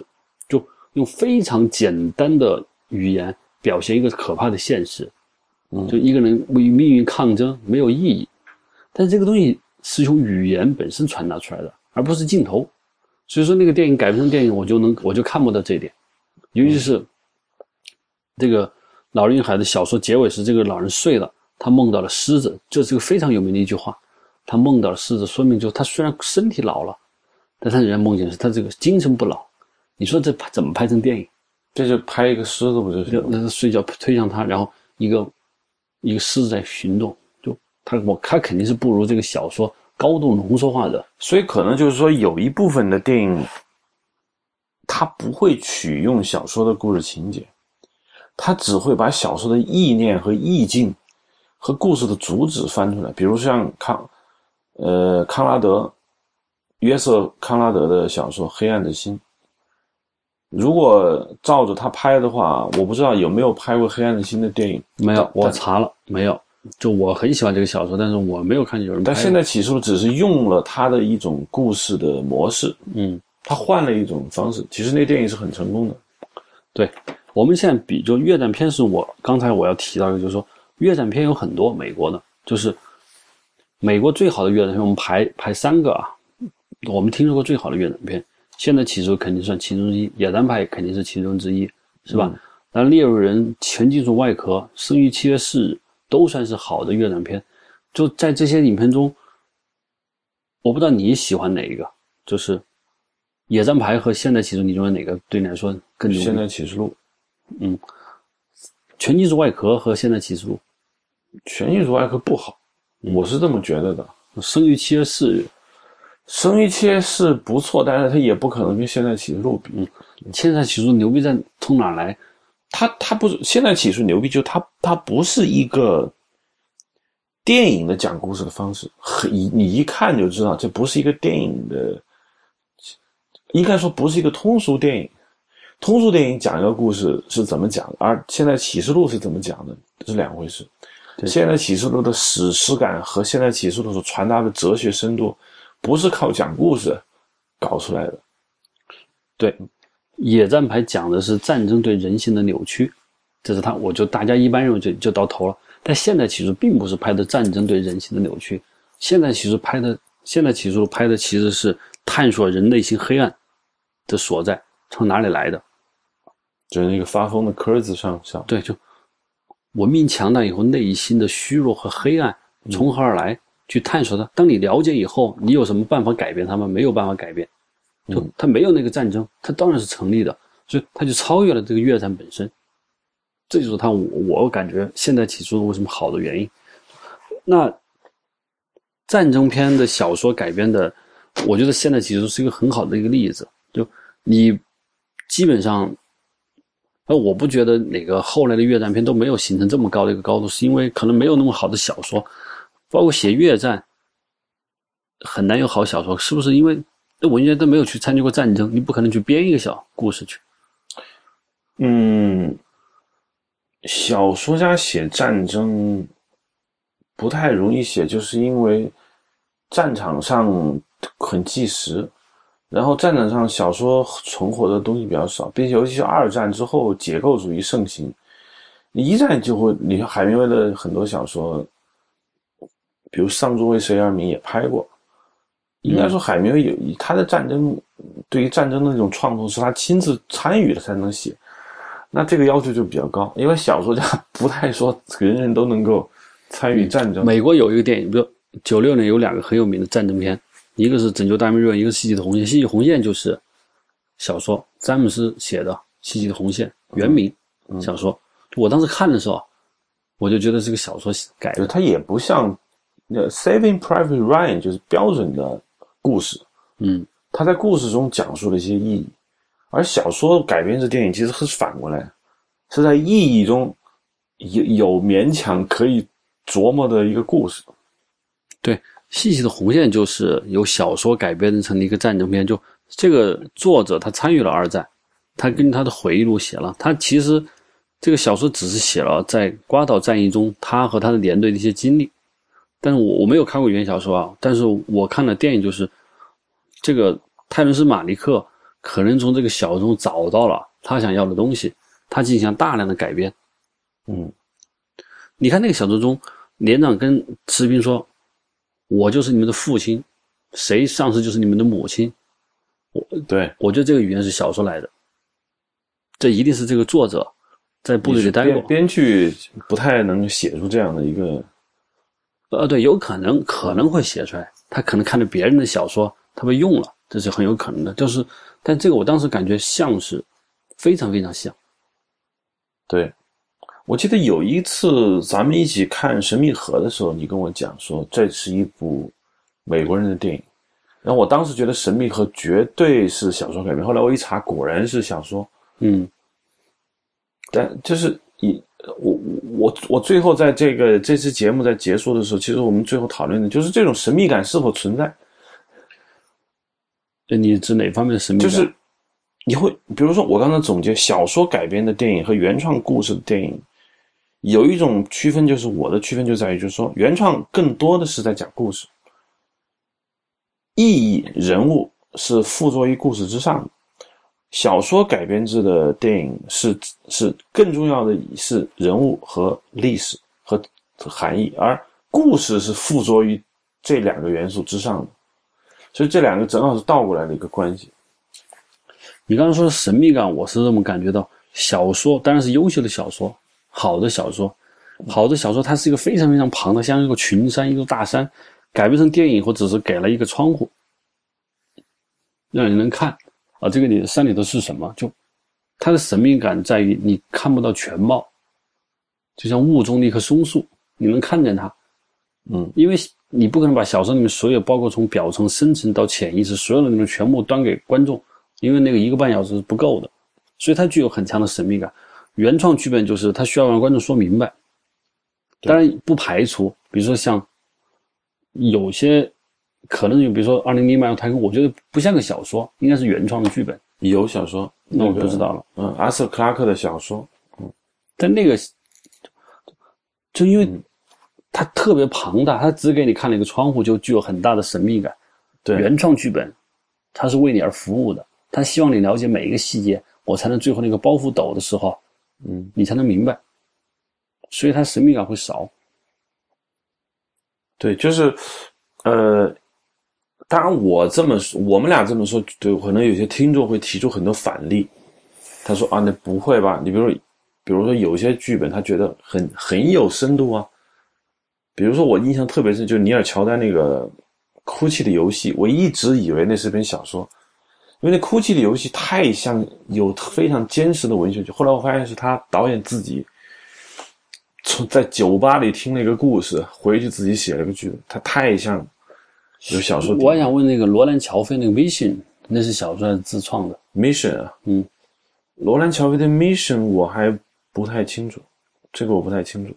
就用非常简单的语言表现一个可怕的现实。嗯就一个人为命运抗争没有意义，但是这个东西是由语言本身传达出来的，而不是镜头。所以说那个电影改编成电影，我就能我就看不到这一点，尤其是这个《老人与海》的小说结尾时这个老人睡了，他梦到了狮子，这是个非常有名的一句话。他梦到了狮子，说明就是他虽然身体老了，但他仍然梦见是他这个精神不老。你说这怎么拍成电影？这就拍一个狮子不就行就了？那是睡觉推向他，然后一个一个狮子在行动，就他我他肯定是不如这个小说高度浓缩化的。所以可能就是说，有一部分的电影，他不会取用小说的故事情节，他只会把小说的意念和意境和故事的主旨翻出来。比如像康，呃，康拉德，约瑟·康拉德的小说《黑暗的心》，如果照着他拍的话，我不知道有没有拍过《黑暗的心》的电影。没有，我查了，没有。就我很喜欢这个小说，但是我没有看见有人拍。但现在起诉只是用了他的一种故事的模式，嗯，他换了一种方式。其实那电影是很成功的。对，我们现在比就越战片是我刚才我要提到的，就是说越战片有很多美国的，就是美国最好的越战片，我们排排三个啊，我们听说过最好的越战片，现在起诉肯定算其中之一，野战派肯定是其中之一，是吧？那猎人人、全金属外壳、生于七月四日都算是好的越战片。就在这些影片中，我不知道你喜欢哪一个，就是野战排和现代起诉，你认为哪个对你来说更牛？现代启示录，嗯全金属外壳和现代启示录，全艺术外壳不好，我是这么觉得的。生于七月四日，生育切是不错，但是它也不可能跟现在启示录比。现在启示录牛逼在从哪来？它它不是现在起诉牛逼，就它它不是一个电影的讲故事的方式，很你你一看就知道这不是一个电影的，应该说不是一个通俗电影。通俗电影讲一个故事是怎么讲的，而现在启示录是怎么讲的是两回事。现在启示录的史诗感和现在启示录所传达的哲学深度，不是靠讲故事搞出来的。对，野战牌讲的是战争对人性的扭曲，这是他，我就大家一般认为就就到头了。但现在其实并不是拍的战争对人性的扭曲，现在其实拍的，现在启示录拍的其实是探索人内心黑暗的所在从哪里来的。就是那个发疯的科子上校，对，就文明强大以后内心的虚弱和黑暗从何而来？去探索它。当你了解以后，你有什么办法改变他们？没有办法改变。就他没有那个战争，他当然是成立的，所以他就超越了这个越战本身。这就是他我我感觉现代起初为什么好的原因。那战争片的小说改编的，我觉得现代起初是一个很好的一个例子。就你基本上。那我不觉得哪个后来的越战片都没有形成这么高的一个高度，是因为可能没有那么好的小说，包括写越战很难有好小说，是不是？因为那文学都没有去参加过战争，你不可能去编一个小故事去。嗯，小说家写战争不太容易写，就是因为战场上很计时。然后战场上小说存活的东西比较少，并且尤其是二战之后解构主义盛行，一战就会，你看海明威的很多小说，比如《上中为谁而鸣》也拍过。应该说海明威有他的战争，对于战争的那种创作是他亲自参与了才能写，那这个要求就比较高，因为小说家不太说人人都能够参与战争。美国有一个电影，比如九六年有两个很有名的战争片。一个是拯救大兵瑞恩，一个是《细细的红线》。《细细红线》就是小说，詹姆斯写的《细细的红线》原名小说。我当时看的时候，我就觉得这个小说改的，它也不像《Saving Private Ryan》就是标准的故事。嗯，他在故事中讲述了一些意义，而小说改编成电影其实是反过来，是在意义中有有勉强可以琢磨的一个故事。对。细细的红线就是由小说改编成了一个战争片，就这个作者他参与了二战，他根据他的回忆录写了。他其实这个小说只是写了在瓜岛战役中他和他的连队的一些经历，但是我我没有看过原小说啊，但是我看了电影，就是这个泰伦斯·马利克可能从这个小说中找到了他想要的东西，他进行大量的改编。嗯，你看那个小说中，连长跟士兵说。我就是你们的父亲，谁上司就是你们的母亲。我对我觉得这个语言是小说来的，这一定是这个作者在部队里待过。编剧不太能写出这样的一个，呃，对，有可能可能会写出来。他可能看了别人的小说，他被用了，这是很有可能的。就是，但这个我当时感觉像是非常非常像。对。我记得有一次咱们一起看《神秘河》的时候，你跟我讲说这是一部美国人的电影，然后我当时觉得《神秘河》绝对是小说改编。后来我一查，果然是小说。嗯，但就是以我我我最后在这个这次节目在结束的时候，其实我们最后讨论的就是这种神秘感是否存在。你指哪方面的神秘感？就是你会比如说我刚才总结小说改编的电影和原创故事的电影。有一种区分，就是我的区分就在于，就是说，原创更多的是在讲故事，意义、人物是附着于故事之上的。小说改编制的电影是是更重要的是人物和历史和含义，而故事是附着于这两个元素之上的。所以这两个正好是倒过来的一个关系。你刚才说的神秘感，我是这么感觉到。小说当然是优秀的小说。好的小说，好的小说，它是一个非常非常庞大，像一个群山，一座大山，改编成电影或只是给了一个窗户，让人能看啊，这个里山里头是什么？就它的神秘感在于你看不到全貌，就像雾中的一棵松树，你能看见它，嗯，因为你不可能把小说里面所有，包括从表层、深层到潜意识，所有的内容全部端给观众，因为那个一个半小时是不够的，所以它具有很强的神秘感。原创剧本就是他需要让观众说明白，当然不排除，比如说像有些可能有，比如说《二零零八年太空》，我觉得不像个小说，应该是原创的剧本。有小说，那我个不知道了。嗯，阿瑟·克拉克的小说，嗯但那个就因为它特别庞大，它只给你看了一个窗户，就具有很大的神秘感。对，原创剧本它是为你而服务的，它希望你了解每一个细节，我才能最后那个包袱抖的时候，嗯，你才能明白。所以它神秘感会少。对，就是呃。当然，我这么说，我们俩这么说，对，可能有些听众会提出很多反例。他说：“啊，那不会吧？你比如，比如说有些剧本，他觉得很很有深度啊。比如说，我印象特别深，就尼尔·乔丹那个《哭泣的游戏》，我一直以为那是篇小说，因为那《哭泣的游戏》太像有非常坚实的文学剧。后来我发现是他导演自己从在酒吧里听了一个故事，回去自己写了个剧本，他太像。”有小说，我还想问那个罗兰·乔菲那个 Mission，那是小说还是自创的？Mission 啊，嗯，罗兰·乔菲的 Mission 我还不太清楚，这个我不太清楚。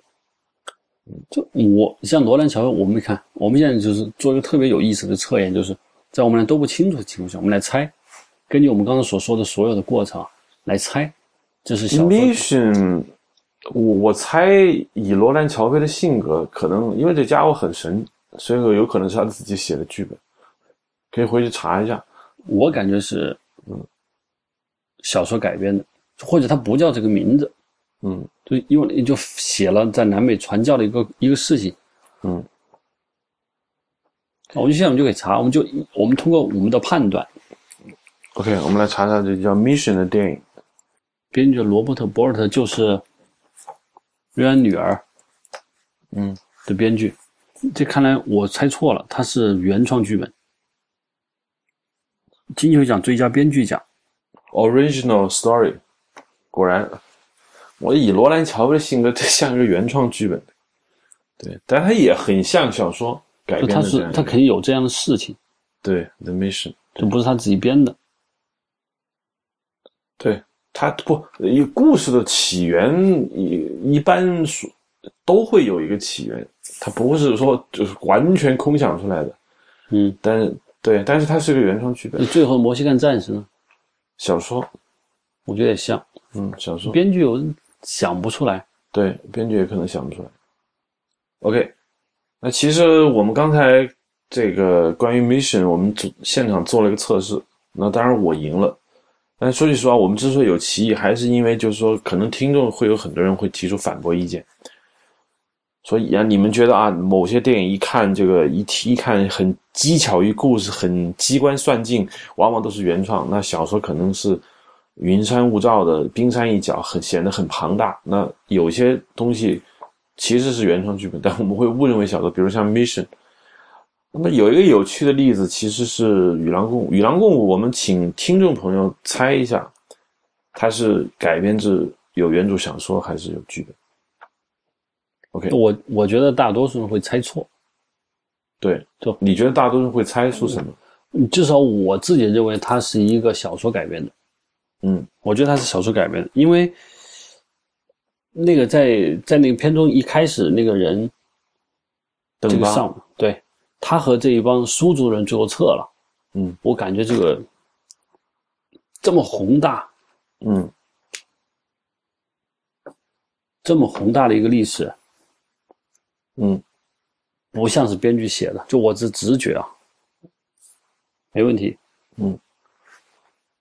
就我像罗兰·乔菲，我们看，我们现在就是做一个特别有意思的测验，就是在我们俩都不清楚的情况下，我们来猜，根据我们刚刚所说的所有的过程来猜，这是小说。Mission，我我猜以罗兰·乔菲的性格，可能因为这家伙很神。所以说，有可能是他自己写的剧本，可以回去查一下。我感觉是，嗯，小说改编的，或者他不叫这个名字，嗯，就因为就写了在南美传教的一个一个事情，嗯。我们现在我们就可以查，我们就我们通过我们的判断，OK，我们来查查这叫《Mission》的电影，编剧罗伯特·博尔特就是瑞安女儿，嗯。的编剧。这看来我猜错了，他是原创剧本，金球奖最佳编剧奖，Original Story。果然，我以罗兰·乔菲的性格，这像一个原创剧本，对，但他也很像小说改编的。他是他肯定有这样的事情，对，The Mission，这不是他自己编的，对他不，一故事的起源一一般说都会有一个起源。它不是说就是完全空想出来的，嗯，但是对，但是它是个原创剧本。最后摩西干战士呢？小说，我觉得也像，嗯，小说。编剧我想不出来，对，编剧也可能想不出来。OK，那其实我们刚才这个关于 Mission，我们现场做了一个测试，那当然我赢了。但说句实话，我们之所以有歧义，还是因为就是说，可能听众会有很多人会提出反驳意见。所以啊，你们觉得啊，某些电影一看这个一提一看很机巧于故事，很机关算尽，往往都是原创。那小说可能是云山雾罩的冰山一角，很显得很庞大。那有些东西其实是原创剧本，但我们会误认为小说。比如像《Mission》，那么有一个有趣的例子，其实是《与狼共舞》。《与狼共舞》，我们请听众朋友猜一下，它是改编自有原著小说还是有剧本？OK，我我觉得大多数人会猜错，对，就你觉得大多数人会猜出什么？至少我自己认为它是一个小说改编的，嗯，我觉得它是小说改编的，因为那个在在那个片中一开始那个人，这个上对，他和这一帮苏族人最后撤了，嗯，我感觉这个这么宏大，嗯，这么宏大的一个历史。嗯，不像是编剧写的，就我这直觉啊，没问题。嗯，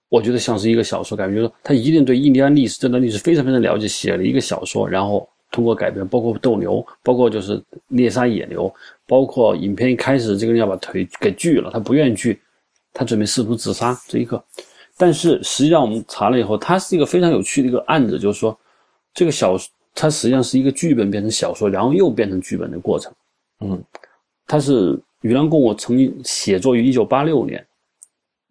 我觉得像是一个小说改编，就是说他一定对印第安历史这段历史非常非常了解，写了一个小说，然后通过改编，包括斗牛，包括就是猎杀野牛，包括影片一开始这个人要把腿给锯了，他不愿意锯，他准备试图自杀这一个。但是实际上我们查了以后，它是一个非常有趣的一个案子，就是说这个小。它实际上是一个剧本变成小说，然后又变成剧本的过程。嗯，它是《与狼共舞》曾经写作于一九八六年，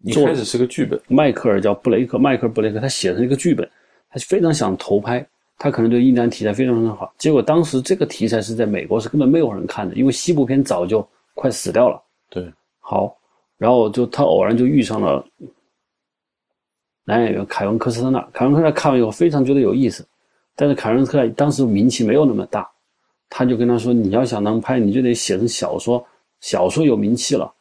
一开始是个剧本。迈克尔叫布雷克，迈克尔布雷克，他写的一个剧本，他非常想投拍，他可能对印第安题材非常非常好。结果当时这个题材是在美国是根本没有人看的，因为西部片早就快死掉了。对，好，然后就他偶然就遇上了男演员凯文科斯特纳，凯文科斯特纳看完以后非常觉得有意思。但是凯文科斯特纳当时名气没有那么大，他就跟他说：“你要想能拍，你就得写成小说，小说有名气了，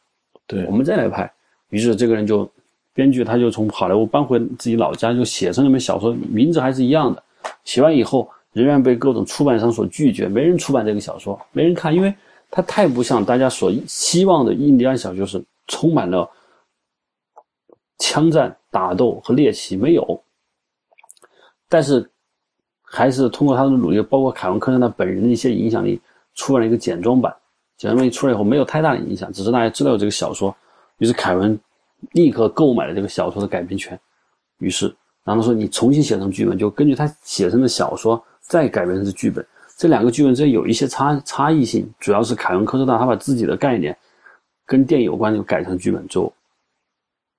对我们再来拍。”于是这个人就，编剧他就从好莱坞搬回自己老家，就写成那本小说，名字还是一样的。写完以后，仍然被各种出版商所拒绝，没人出版这个小说，没人看，因为它太不像大家所希望的印第安小说，是充满了枪战、打斗和猎奇，没有。但是，还是通过他的努力，包括凯文·科森他本人的一些影响力，出版了一个简装版。简装版一出来以后，没有太大的影响，只是大家知道有这个小说。于是凯文立刻购买了这个小说的改编权。于是，然后说你重新写成剧本，就根据他写成的小说再改编成剧本。这两个剧本之间有一些差差异性，主要是凯文·科斯纳他把自己的概念跟电影有关就改成剧本之后，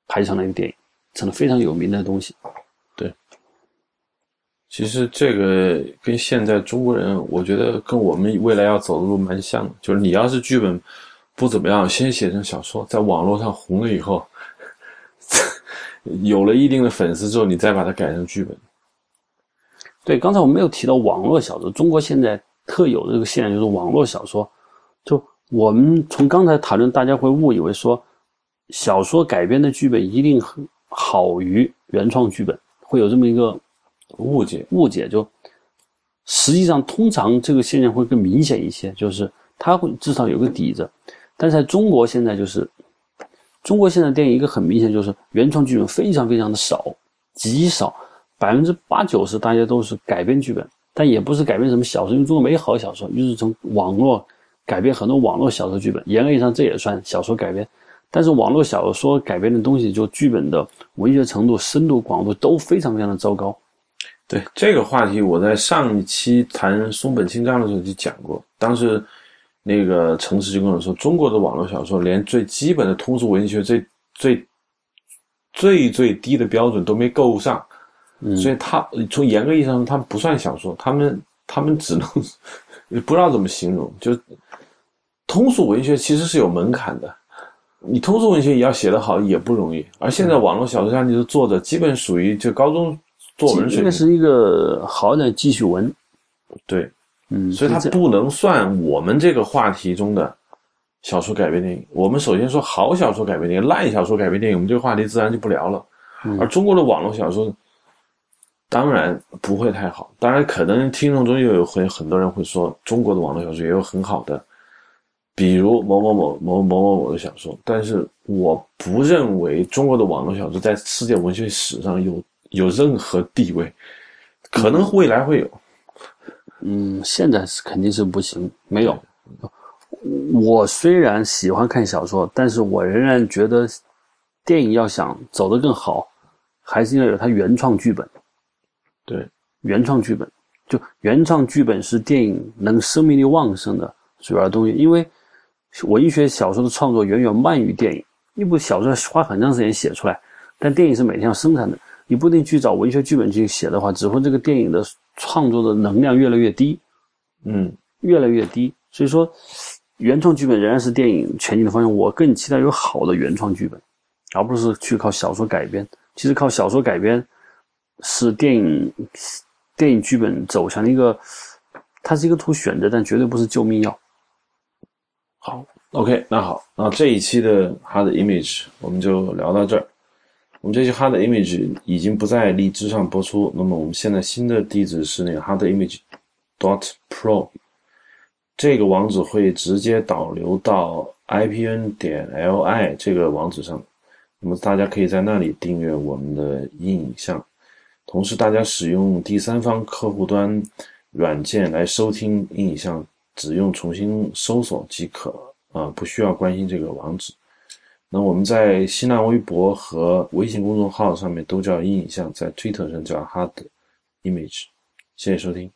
拍成了一个电影，成了非常有名的东西。对其实这个跟现在中国人，我觉得跟我们未来要走的路蛮像的。就是你要是剧本不怎么样，先写成小说，在网络上红了以后，有了一定的粉丝之后，你再把它改成剧本。对，刚才我们没有提到网络小说，中国现在特有的这个现象就是网络小说。就我们从刚才谈论，大家会误以为说，小说改编的剧本一定好于原创剧本，会有这么一个。误解误解，就实际上通常这个现象会更明显一些，就是它会至少有个底子。但在中国现在就是，中国现在电影一个很明显就是原创剧本非常非常的少，极少，百分之八九十大家都是改编剧本，但也不是改编什么小说，因为中国没好小说，于是从网络改编很多网络小说剧本，严格意义上这也算小说改编。但是网络小说改编的东西，就剧本的文学程度、深度、广度都非常非常的糟糕。对这个话题，我在上一期谈松本清张的时候就讲过。当时那个城市就跟我说，中国的网络小说连最基本的通俗文学最最最最低的标准都没够上，所以他从严格意义上，他们不算小说，他们他们只能不知道怎么形容。就通俗文学其实是有门槛的，你通俗文学也要写得好也不容易。而现在网络小说家的作者，基本属于就高中。作文应该是一个好的记叙文，对，嗯，所以它不能算我们这个话题中的小说改编电影。我们首先说好小说改编电影，烂小说改编电影，我们这个话题自然就不聊了。而中国的网络小说当然不会太好，当然可能听众中又有很很多人会说，中国的网络小说也有很好的，比如某某某某某某某的小说，但是我不认为中国的网络小说在世界文学史上有。有任何地位，可能未来会有。嗯，现在是肯定是不行，没有。我虽然喜欢看小说，但是我仍然觉得，电影要想走得更好，还是要有它原创剧本。对，原创剧本，就原创剧本是电影能生命力旺盛的主要东西。因为文学小说的创作远远慢于电影，一部小说花很长时间写出来，但电影是每天要生产的。你不一定去找文学剧本去写的话，只会这个电影的创作的能量越来越低，嗯，越来越低。所以说，原创剧本仍然是电影前进的方向。我更期待有好的原创剧本，而不是去靠小说改编。其实靠小说改编是电影电影剧本走向的一个，它是一个图选择，但绝对不是救命药。好，OK，那好，那这一期的 Hard Image 我们就聊到这儿。我们这些 Hard Image 已经不在荔枝上播出，那么我们现在新的地址是那个 Hard Image dot Pro，这个网址会直接导流到 IPN 点 LI 这个网址上，那么大家可以在那里订阅我们的影像，同时大家使用第三方客户端软件来收听影像，只用重新搜索即可，啊，不需要关心这个网址。那我们在新浪微博和微信公众号上面都叫“阴影像”，在 Twitter 上叫 “Hard Image”。谢谢收听。